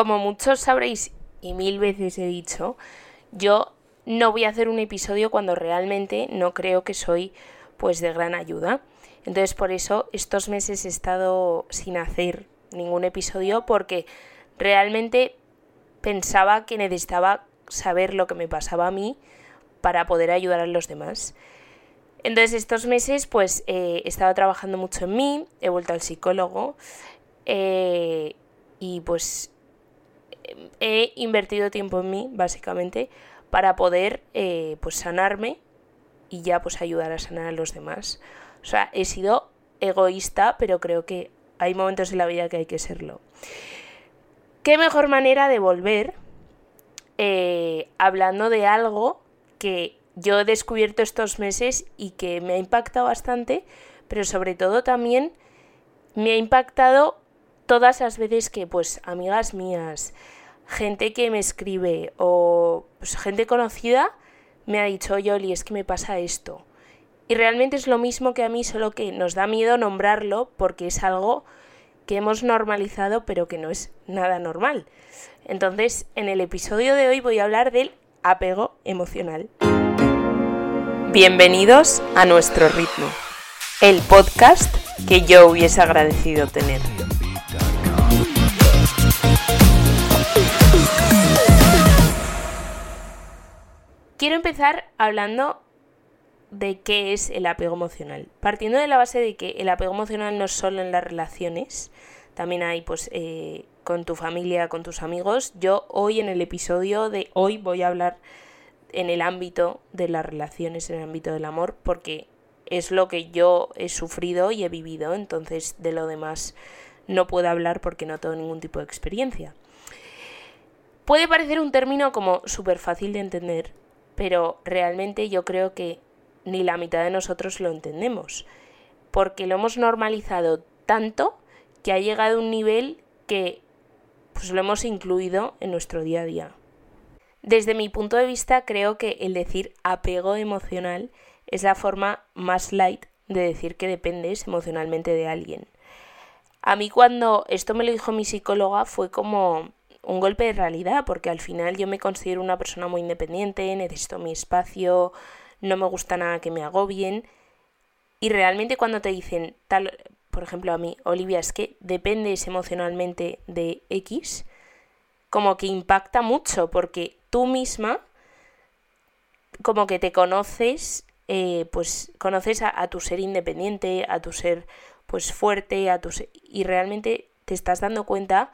Como muchos sabréis y mil veces he dicho, yo no voy a hacer un episodio cuando realmente no creo que soy pues de gran ayuda. Entonces por eso estos meses he estado sin hacer ningún episodio porque realmente pensaba que necesitaba saber lo que me pasaba a mí para poder ayudar a los demás. Entonces estos meses pues eh, he estado trabajando mucho en mí, he vuelto al psicólogo eh, y pues he invertido tiempo en mí básicamente para poder eh, pues sanarme y ya pues ayudar a sanar a los demás. O sea, he sido egoísta, pero creo que hay momentos en la vida que hay que serlo. ¿Qué mejor manera de volver hablando de algo que yo he descubierto estos meses y que me ha impactado bastante, pero sobre todo también me ha impactado todas las veces que pues amigas mías, gente que me escribe o pues, gente conocida me ha dicho, Yoli, es que me pasa esto. Y realmente es lo mismo que a mí, solo que nos da miedo nombrarlo porque es algo que hemos normalizado pero que no es nada normal. Entonces, en el episodio de hoy voy a hablar del apego emocional. Bienvenidos a nuestro ritmo, el podcast que yo hubiese agradecido tener. Quiero empezar hablando de qué es el apego emocional. Partiendo de la base de que el apego emocional no es solo en las relaciones, también hay pues eh, con tu familia, con tus amigos. Yo hoy en el episodio de hoy voy a hablar en el ámbito de las relaciones, en el ámbito del amor, porque es lo que yo he sufrido y he vivido, entonces de lo demás no puedo hablar porque no tengo ningún tipo de experiencia. Puede parecer un término como súper fácil de entender, pero realmente yo creo que ni la mitad de nosotros lo entendemos, porque lo hemos normalizado tanto que ha llegado a un nivel que pues lo hemos incluido en nuestro día a día. Desde mi punto de vista, creo que el decir apego emocional es la forma más light de decir que dependes emocionalmente de alguien. A mí cuando esto me lo dijo mi psicóloga fue como un golpe de realidad, porque al final yo me considero una persona muy independiente, necesito mi espacio, no me gusta nada que me agobien. Y realmente cuando te dicen, tal, por ejemplo a mí, Olivia, es que dependes emocionalmente de X, como que impacta mucho, porque tú misma como que te conoces, eh, pues conoces a, tu ser independiente, a tu ser pues fuerte, a tu y realmente te estás dando cuenta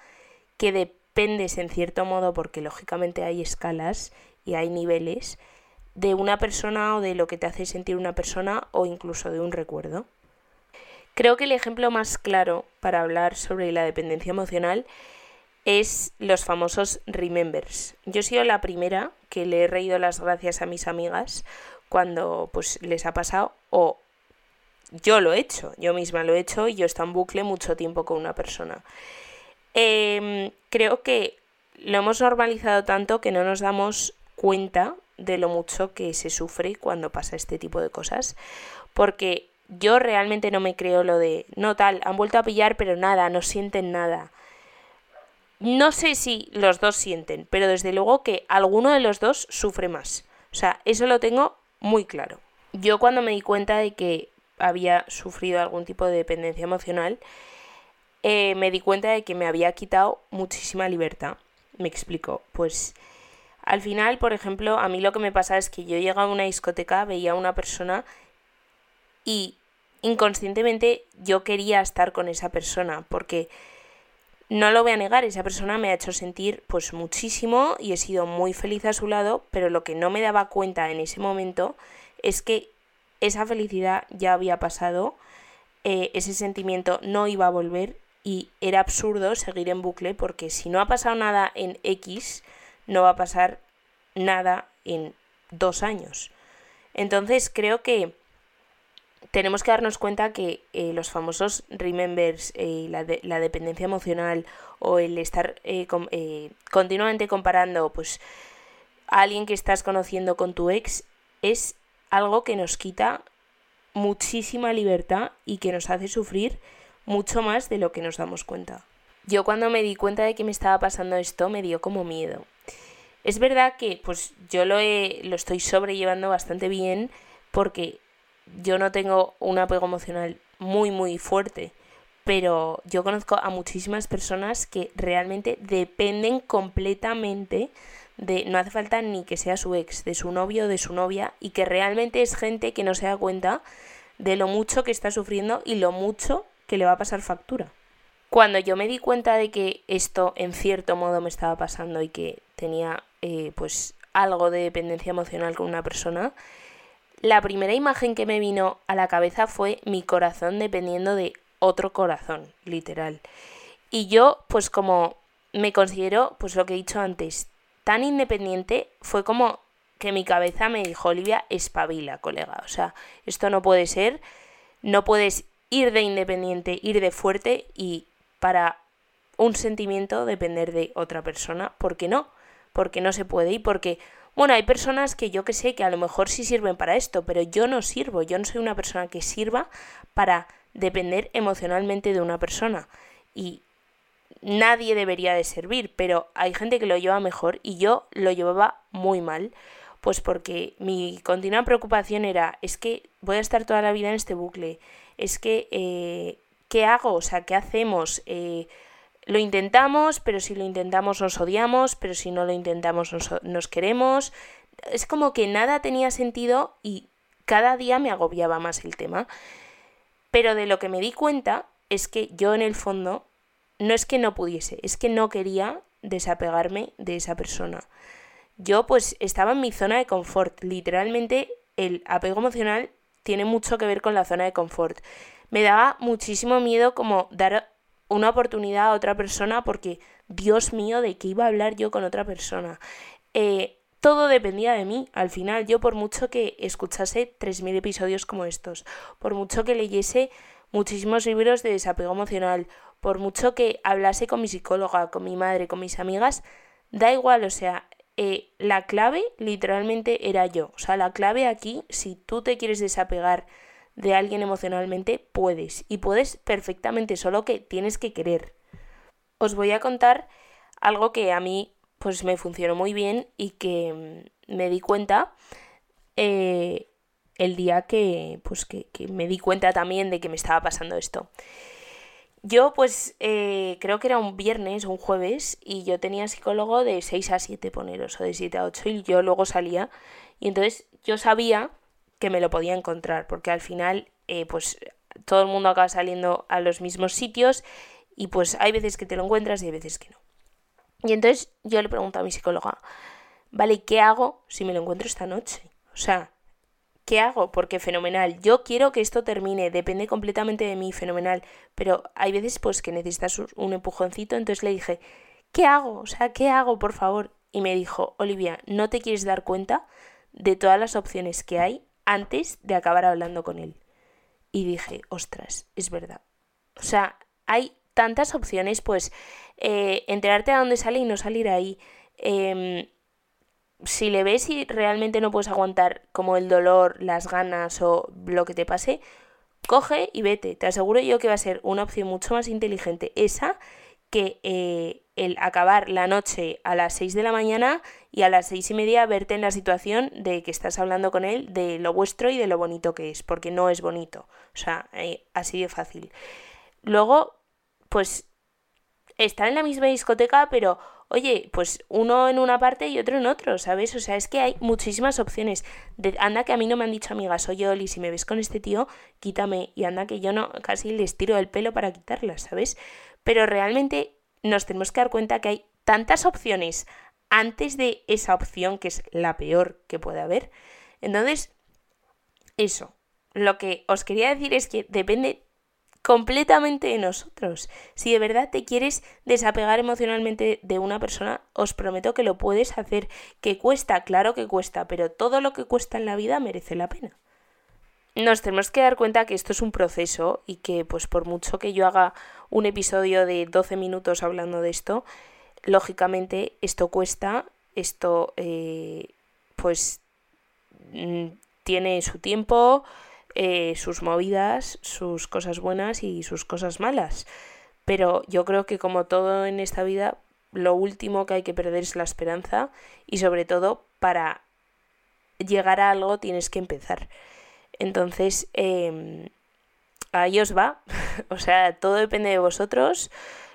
que dependes en cierto modo, porque lógicamente hay escalas y hay niveles, de una persona o de lo que te hace sentir una persona o incluso de un recuerdo. Creo que el ejemplo más claro para hablar sobre la dependencia emocional es los famosos remembers. Yo he sido la primera que le he reído las gracias a mis amigas cuando pues les ha pasado o yo lo he hecho, yo misma lo he hecho y yo he en bucle mucho tiempo con una persona. Em, creo que lo hemos normalizado tanto que no nos damos cuenta de lo mucho que se sufre cuando pasa este tipo de cosas. Porque yo realmente no me creo lo de, no tal, han vuelto a pillar pero nada, no sienten nada. No sé si los dos sienten, pero desde luego que alguno de los dos sufre más. O sea, eso lo tengo muy claro. Yo cuando me di cuenta de que había sufrido algún tipo de dependencia emocional, eh, me di cuenta de que me había quitado muchísima libertad. Me explico. Pues al final, por ejemplo, a mí lo que me pasa es que yo llegaba a una discoteca, veía a una persona y inconscientemente yo quería estar con esa persona porque no lo voy a negar, esa persona me ha hecho sentir pues muchísimo y he sido muy feliz a su lado, pero lo que no me daba cuenta en ese momento es que esa felicidad ya había pasado, eh, ese sentimiento no iba a volver y era absurdo seguir en bucle porque si no ha pasado nada en X, no va a pasar nada en dos años. Entonces creo que tenemos que darnos cuenta que eh, los famosos remembers, eh, la, dependencia emocional o el estar eh, continuamente comparando pues, a alguien que estás conociendo con tu ex es algo que nos quita muchísima libertad y que nos hace sufrir mucho más de lo que nos damos cuenta. yo cuando me di cuenta de que me estaba pasando esto me dio como miedo. Es verdad que pues yo lo, he, lo estoy sobrellevando bastante bien porque yo no tengo un apego emocional muy muy fuerte, pero yo conozco a muchísimas personas que realmente dependen completamente de no hace falta ni que sea su ex, de su novio o de su novia y que realmente es gente que no se da cuenta de lo mucho que está sufriendo y lo mucho que le va a pasar factura. Cuando yo me di cuenta de que esto en cierto modo me estaba pasando y que tenía eh, pues algo de dependencia emocional con una persona, la primera imagen que me vino a la cabeza fue mi corazón dependiendo de otro corazón, literal. Y yo, pues como me considero, pues lo que he dicho antes, tan independiente, fue como que mi cabeza me dijo, Olivia, espabila, colega. O sea, esto no puede ser, no puedes ir de independiente, ir de fuerte y para un sentimiento depender de otra persona. ¿Por qué no? Porque no se puede y porque, bueno, hay personas que yo que sé que a lo mejor sí sirven para esto, pero yo no sirvo, yo no soy una persona que sirva para depender emocionalmente de una persona. Y nadie debería de servir, pero hay gente que lo lleva mejor y yo lo llevaba muy mal. Pues porque mi continua preocupación era, es que voy a estar toda la vida en este bucle, es que, eh, ¿qué hago? O sea, ¿qué hacemos? Eh, lo intentamos, pero si lo intentamos nos odiamos, pero si no lo intentamos nos, nos queremos. Es como que nada tenía sentido y cada día me agobiaba más el tema. Pero de lo que me di cuenta es que yo en el fondo no es que no pudiese, es que no quería desapegarme de esa persona. Yo pues estaba en mi zona de confort, literalmente el apego emocional tiene mucho que ver con la zona de confort. Me daba muchísimo miedo como dar una oportunidad a otra persona porque, Dios mío, ¿de qué iba a hablar yo con otra persona? Eh, todo dependía de mí. Al final, yo por mucho que escuchase 3.000 episodios como estos, por mucho que leyese muchísimos libros de desapego emocional, por mucho que hablase con mi psicóloga, con mi madre, con mis amigas, da igual, o sea, eh, la clave literalmente era yo. O sea, la clave aquí, si tú te quieres desapegar de alguien emocionalmente, puedes. Y puedes perfectamente, solo que tienes que querer. Os voy a contar algo que a mí pues me funcionó muy bien y que mm, me di cuenta eh, el día que pues que, que me di cuenta también de que me estaba pasando esto. Yo pues eh, creo que era un viernes o un jueves y yo tenía psicólogo de 6 a 7 poneros o de 7 a 8 y yo luego salía y entonces yo sabía que me lo podía encontrar porque al final eh, pues todo el mundo acaba saliendo a los mismos sitios y pues hay veces que te lo encuentras y hay veces que no. Y entonces yo le pregunto a mi psicóloga, vale, ¿qué hago si me lo encuentro esta noche? O sea, ¿qué hago? Porque fenomenal, yo quiero que esto termine, depende completamente de mí, fenomenal, pero hay veces pues que necesitas un empujoncito, entonces le dije, ¿qué hago? O sea, ¿qué hago, por favor? Y me dijo, Olivia, ¿no te quieres dar cuenta de todas las opciones que hay antes de acabar hablando con él? Y dije, ostras, es verdad. O sea, hay tantas opciones, pues eh, enterarte a dónde sale y no salir ahí. Eh, si le ves y realmente no puedes aguantar como el dolor, las ganas o lo que te pase, coge y vete. Te aseguro yo que va a ser una opción mucho más inteligente esa que eh, el acabar la noche a las 6 de la mañana y a las seis y media verte en la situación de que estás hablando con él de lo vuestro y de lo bonito que es, porque no es bonito. O sea, eh, así de fácil. Luego, pues, estar en la misma discoteca, pero oye, pues uno en una parte y otro en otro, ¿sabes? O sea, es que hay muchísimas opciones. De, anda que a mí no me han dicho amigas, oye Oli, si me ves con este tío, quítame. Y anda que yo no, casi les tiro el pelo para quitarlas, ¿sabes? Pero realmente nos tenemos que dar cuenta que hay tantas opciones antes de esa opción que es la peor que puede haber. Entonces, eso. Lo que os quería decir es que depende completamente de nosotros. Si de verdad te quieres desapegar emocionalmente de una persona, os prometo que lo puedes hacer. Que cuesta, claro que cuesta, pero todo lo que cuesta en la vida merece la pena. Nos tenemos que dar cuenta que esto es un proceso y que pues por mucho que yo haga un episodio de 12 minutos hablando de esto, lógicamente esto cuesta, esto eh, pues mm, tiene su tiempo, eh, sus movidas, sus cosas buenas y sus cosas malas. Pero yo creo que como todo en esta vida, lo último que hay que perder es la esperanza y sobre todo para llegar a algo tienes que empezar. Entonces, eh, ahí os va. o sea, todo depende de vosotros.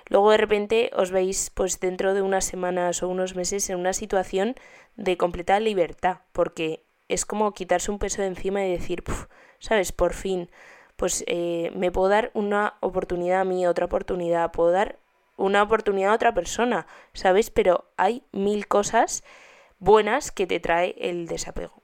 Luego de repente os veis pues dentro de unas semanas o unos meses en una situación de completa libertad, porque es como quitarse un peso de encima y decir, ¿sabes? Por fin, pues eh, me puedo dar una oportunidad a mí, otra oportunidad, puedo dar una oportunidad a otra persona, ¿sabes? Pero hay mil cosas buenas que te trae el desapego.